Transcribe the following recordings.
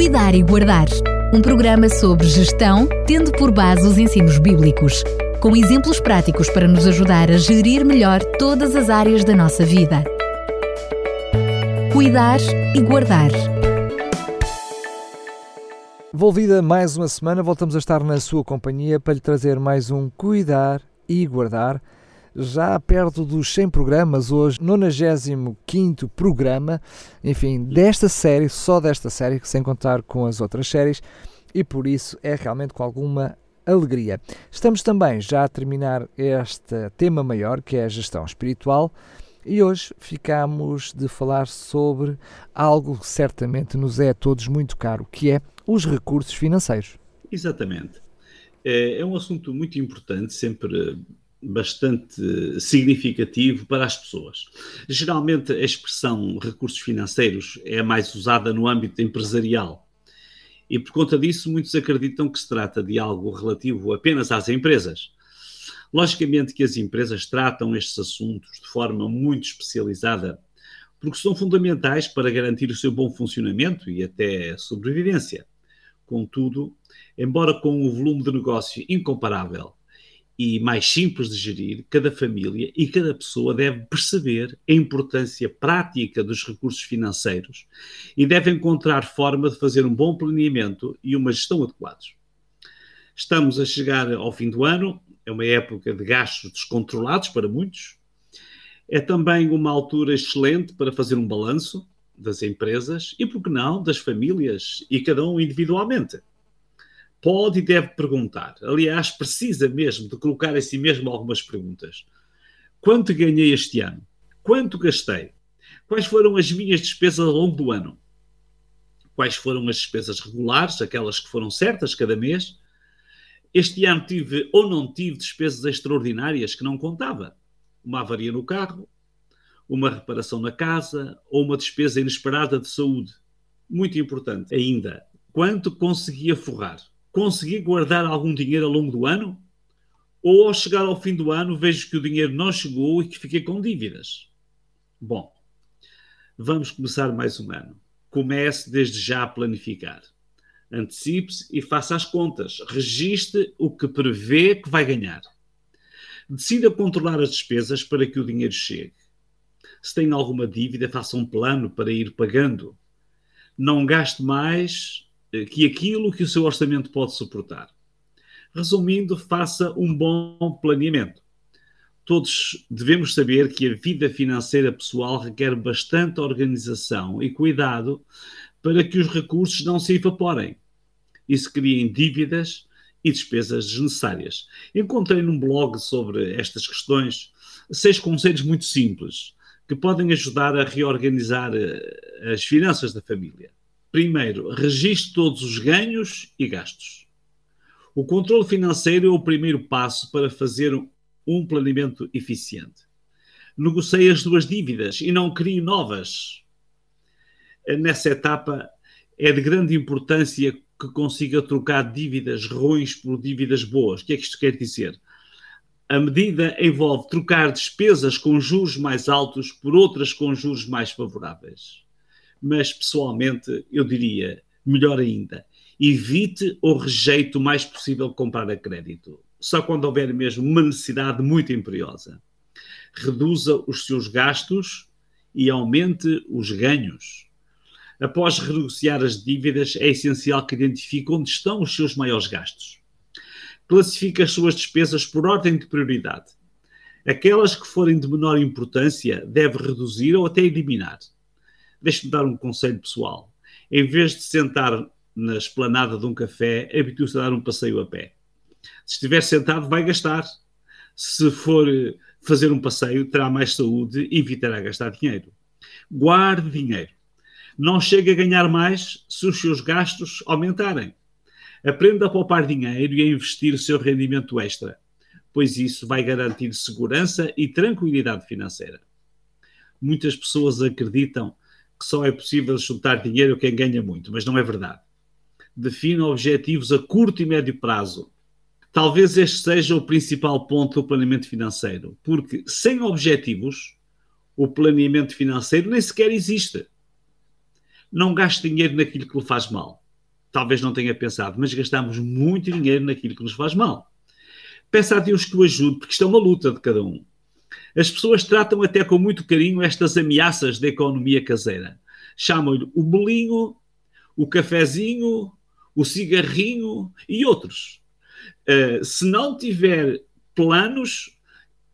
Cuidar e Guardar. Um programa sobre gestão, tendo por base os ensinos bíblicos, com exemplos práticos para nos ajudar a gerir melhor todas as áreas da nossa vida. Cuidar e Guardar. Volvida mais uma semana, voltamos a estar na sua companhia para lhe trazer mais um Cuidar e Guardar já perto dos 100 programas, hoje 95 programa, enfim, desta série, só desta série, sem contar com as outras séries, e por isso é realmente com alguma alegria. Estamos também já a terminar este tema maior, que é a gestão espiritual, e hoje ficamos de falar sobre algo que certamente nos é a todos muito caro, que é os recursos financeiros. Exatamente. É, é um assunto muito importante, sempre bastante significativo para as pessoas. Geralmente, a expressão recursos financeiros é mais usada no âmbito empresarial. E por conta disso, muitos acreditam que se trata de algo relativo apenas às empresas. Logicamente que as empresas tratam estes assuntos de forma muito especializada, porque são fundamentais para garantir o seu bom funcionamento e até sobrevivência. Contudo, embora com um volume de negócio incomparável e mais simples de gerir, cada família e cada pessoa deve perceber a importância prática dos recursos financeiros e deve encontrar forma de fazer um bom planeamento e uma gestão adequados. Estamos a chegar ao fim do ano, é uma época de gastos descontrolados para muitos. É também uma altura excelente para fazer um balanço das empresas e, por que não, das famílias e cada um individualmente pode e deve perguntar. Aliás, precisa mesmo de colocar em si mesmo algumas perguntas. Quanto ganhei este ano? Quanto gastei? Quais foram as minhas despesas ao longo do ano? Quais foram as despesas regulares, aquelas que foram certas cada mês? Este ano tive ou não tive despesas extraordinárias que não contava? Uma avaria no carro, uma reparação na casa ou uma despesa inesperada de saúde? Muito importante ainda, quanto conseguia forrar? Consegui guardar algum dinheiro ao longo do ano? Ou ao chegar ao fim do ano vejo que o dinheiro não chegou e que fiquei com dívidas? Bom, vamos começar mais um ano. Comece desde já a planificar. Antecipe-se e faça as contas. Registre o que prevê que vai ganhar. Decida controlar as despesas para que o dinheiro chegue. Se tem alguma dívida, faça um plano para ir pagando. Não gaste mais que aquilo que o seu orçamento pode suportar. Resumindo, faça um bom planeamento. Todos devemos saber que a vida financeira pessoal requer bastante organização e cuidado para que os recursos não se evaporem e se criem dívidas e despesas desnecessárias. Encontrei num blog sobre estas questões seis conselhos muito simples que podem ajudar a reorganizar eh, as finanças da família. Primeiro, registre todos os ganhos e gastos. O controle financeiro é o primeiro passo para fazer um planeamento eficiente. Negocie as duas dívidas e não crie novas. Nessa etapa, é de grande importância que consiga trocar dívidas ruins por dívidas boas. O que é que isto quer dizer? A medida envolve trocar despesas com juros mais altos por outras com juros mais favoráveis mas pessoalmente eu diria, melhor ainda, evite ou rejeite o mais possível comprar a crédito. Só quando houver mesmo uma necessidade muito imperiosa. Reduza os seus gastos e aumente os ganhos. Após renegociar as dívidas, é essencial que identifique onde estão os seus maiores gastos. Classifique as suas despesas por ordem de prioridade. Aquelas que forem de menor importância deve reduzir ou até eliminar. Deixe-me dar um conselho pessoal. Em vez de sentar na esplanada de um café, habitue-se a dar um passeio a pé. Se estiver sentado, vai gastar. Se for fazer um passeio, terá mais saúde e evitará gastar dinheiro. Guarde dinheiro. Não chega a ganhar mais se os seus gastos aumentarem. Aprenda a poupar dinheiro e a investir o seu rendimento extra, pois isso vai garantir segurança e tranquilidade financeira. Muitas pessoas acreditam que só é possível juntar dinheiro quem ganha muito, mas não é verdade. Defina objetivos a curto e médio prazo. Talvez este seja o principal ponto do planeamento financeiro, porque sem objetivos, o planeamento financeiro nem sequer existe. Não gaste dinheiro naquilo que lhe faz mal. talvez não tenha pensado, mas gastamos muito dinheiro naquilo que nos faz mal. Peça a Deus que o ajude, porque isto é uma luta de cada um. As pessoas tratam até com muito carinho estas ameaças da economia caseira. Chamam-lhe o bolinho, o cafezinho, o cigarrinho e outros. Uh, se não tiver planos,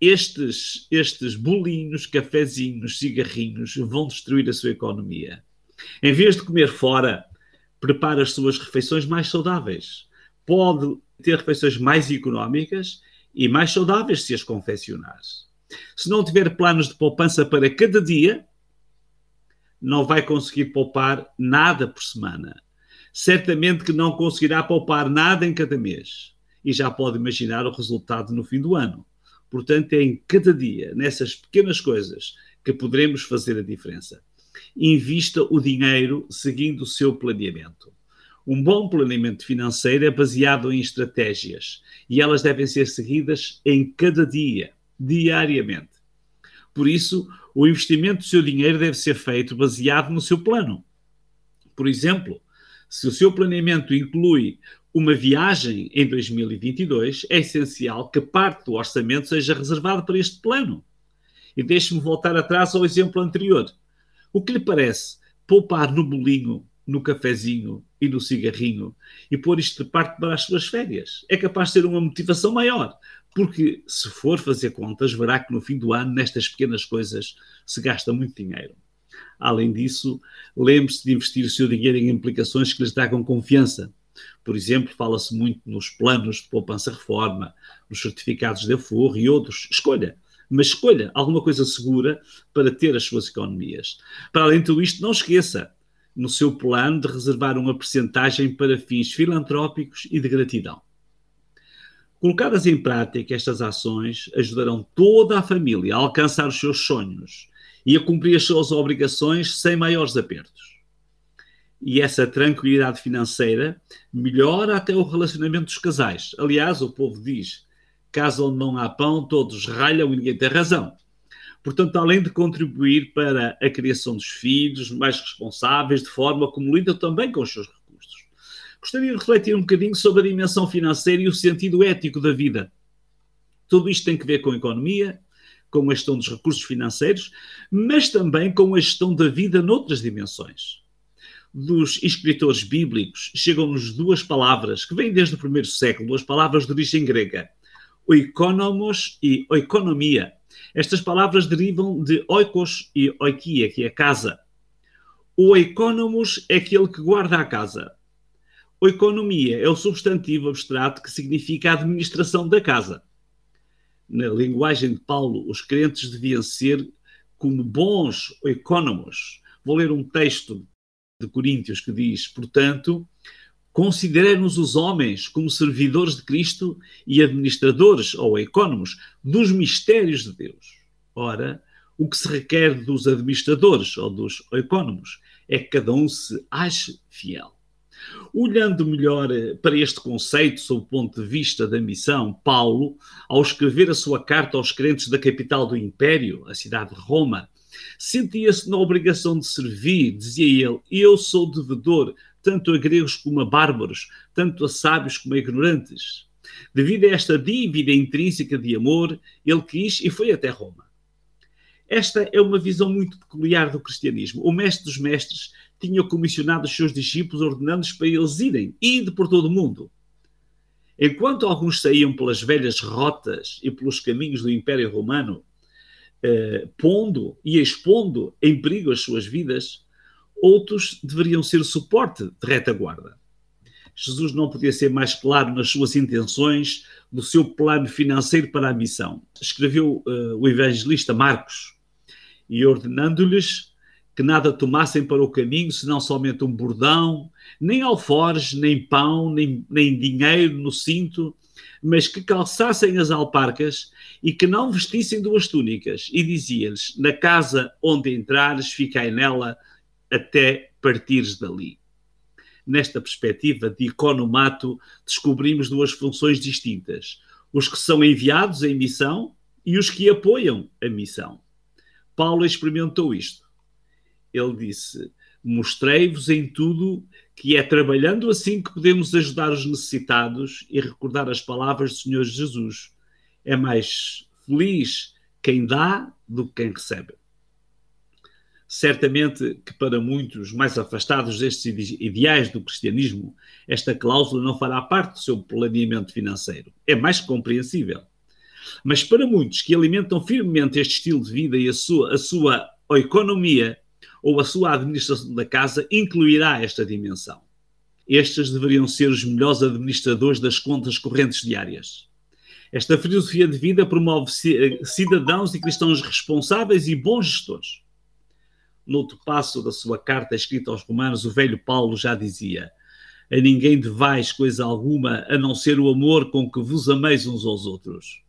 estes, estes bolinhos, cafezinhos, cigarrinhos vão destruir a sua economia. Em vez de comer fora, prepara as suas refeições mais saudáveis. Pode ter refeições mais económicas e mais saudáveis se as confeccionar. Se não tiver planos de poupança para cada dia, não vai conseguir poupar nada por semana. Certamente que não conseguirá poupar nada em cada mês. E já pode imaginar o resultado no fim do ano. Portanto, é em cada dia, nessas pequenas coisas, que poderemos fazer a diferença. Invista o dinheiro seguindo o seu planeamento. Um bom planeamento financeiro é baseado em estratégias e elas devem ser seguidas em cada dia, diariamente. Por isso, o investimento do seu dinheiro deve ser feito baseado no seu plano. Por exemplo, se o seu planeamento inclui uma viagem em 2022, é essencial que parte do orçamento seja reservado para este plano. E deixe-me voltar atrás ao exemplo anterior. O que lhe parece poupar no bolinho, no cafezinho e no cigarrinho e pôr isto de parte para as suas férias? É capaz de ser uma motivação maior, porque se for fazer contas, verá que no fim do ano, nestas pequenas coisas, se gasta muito dinheiro. Além disso, lembre-se de investir o seu dinheiro em implicações que lhes tragam confiança, por exemplo, fala-se muito nos planos de poupança-reforma, nos certificados de aforro e outros. Escolha, mas escolha alguma coisa segura para ter as suas economias. Para além de tudo isto, não esqueça no seu plano de reservar uma percentagem para fins filantrópicos e de gratidão. Colocadas em prática, estas ações ajudarão toda a família a alcançar os seus sonhos e a cumprir as suas obrigações sem maiores apertos e essa tranquilidade financeira melhora até o relacionamento dos casais. Aliás, o povo diz: casa onde não há pão, todos ralham e ninguém tem razão. Portanto, além de contribuir para a criação dos filhos mais responsáveis, de forma como lidam também com os seus gostaria de refletir um bocadinho sobre a dimensão financeira e o sentido ético da vida. Tudo isto tem que ver com a economia, com a gestão dos recursos financeiros, mas também com a gestão da vida noutras dimensões dos escritores bíblicos chegam-nos duas palavras que vêm desde o primeiro século, duas palavras de origem grega, oikonomos e oikonomia. Estas palavras derivam de oikos e oikia, que é casa. O oikonomos é aquele que guarda a casa. Oikonomia é o substantivo abstrato que significa a administração da casa. Na linguagem de Paulo, os crentes deviam ser como bons oikonomos. Vou ler um texto de Coríntios que diz, portanto, consideremos os homens como servidores de Cristo e administradores ou econômicos dos mistérios de Deus. Ora, o que se requer dos administradores ou dos econômicos é que cada um se ache fiel. Olhando melhor eh, para este conceito sob o ponto de vista da missão, Paulo, ao escrever a sua carta aos crentes da capital do Império, a cidade de Roma, Sentia-se na obrigação de servir, dizia ele, eu sou devedor, tanto a gregos como a bárbaros, tanto a sábios como a ignorantes. Devido a esta dívida intrínseca de amor, ele quis e foi até Roma. Esta é uma visão muito peculiar do cristianismo. O mestre dos mestres tinha comissionado os seus discípulos, ordenando-lhes para eles irem, ide por todo o mundo. Enquanto alguns saíam pelas velhas rotas e pelos caminhos do Império Romano, eh, pondo e expondo em perigo as suas vidas, outros deveriam ser suporte de retaguarda. Jesus não podia ser mais claro nas suas intenções, do seu plano financeiro para a missão. Escreveu uh, o evangelista Marcos e ordenando-lhes que nada tomassem para o caminho, senão somente um bordão, nem alforjes, nem pão, nem, nem dinheiro no cinto, mas que calçassem as alparcas e que não vestissem duas túnicas. E dizia-lhes: Na casa onde entrares, ficai nela até partires dali. Nesta perspectiva de economato, descobrimos duas funções distintas: os que são enviados em missão e os que apoiam a missão. Paulo experimentou isto. Ele disse: Mostrei-vos em tudo que é trabalhando assim que podemos ajudar os necessitados e recordar as palavras do Senhor Jesus. É mais feliz quem dá do que quem recebe. Certamente que para muitos mais afastados destes ideais do cristianismo, esta cláusula não fará parte do seu planeamento financeiro. É mais compreensível. Mas para muitos que alimentam firmemente este estilo de vida e a sua, a sua economia ou a sua administração da casa incluirá esta dimensão. Estes deveriam ser os melhores administradores das contas correntes diárias. Esta filosofia de vida promove cidadãos e cristãos responsáveis e bons gestores. No outro passo da sua carta escrita aos Romanos, o velho Paulo já dizia: A ninguém devais coisa alguma a não ser o amor com que vos ameis uns aos outros.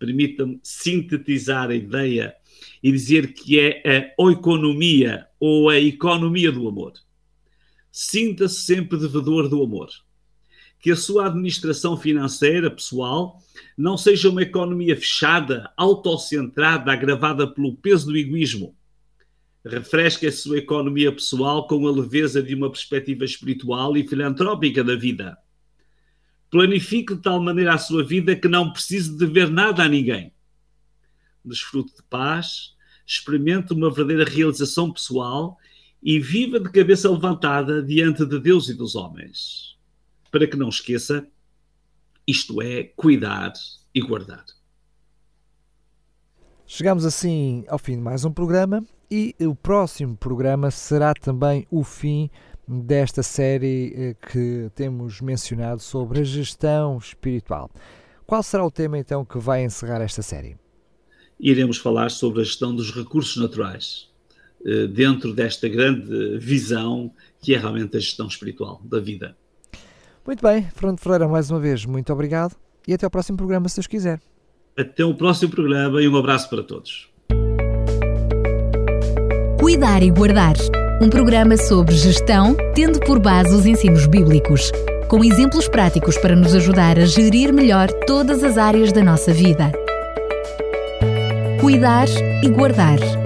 Permita-me sintetizar a ideia e dizer que é a oikonomia ou a economia do amor. Sinta-se sempre devedor do amor. Que a sua administração financeira pessoal não seja uma economia fechada, autocentrada, agravada pelo peso do egoísmo. Refresque a sua economia pessoal com a leveza de uma perspectiva espiritual e filantrópica da vida. Planifique de tal maneira a sua vida que não precise dever nada a ninguém desfrute de paz, experimente uma verdadeira realização pessoal e viva de cabeça levantada diante de Deus e dos homens. Para que não esqueça, isto é cuidar e guardar. Chegamos assim ao fim de mais um programa e o próximo programa será também o fim desta série eh, que temos mencionado sobre a gestão espiritual. Qual será o tema então que vai encerrar esta série? Iremos falar sobre a gestão dos recursos naturais, eh, dentro desta grande visão que é realmente a gestão espiritual da vida. Muito bem, Fernando Ferreira, mais uma vez, muito obrigado e até ao próximo programa, se Deus quiser. Até o próximo programa e um abraço para todos. Cuidar e Guardar um programa sobre gestão, tendo por base os ensinos bíblicos, com exemplos práticos para nos ajudar a gerir melhor todas as áreas da nossa vida cuidar e guardar.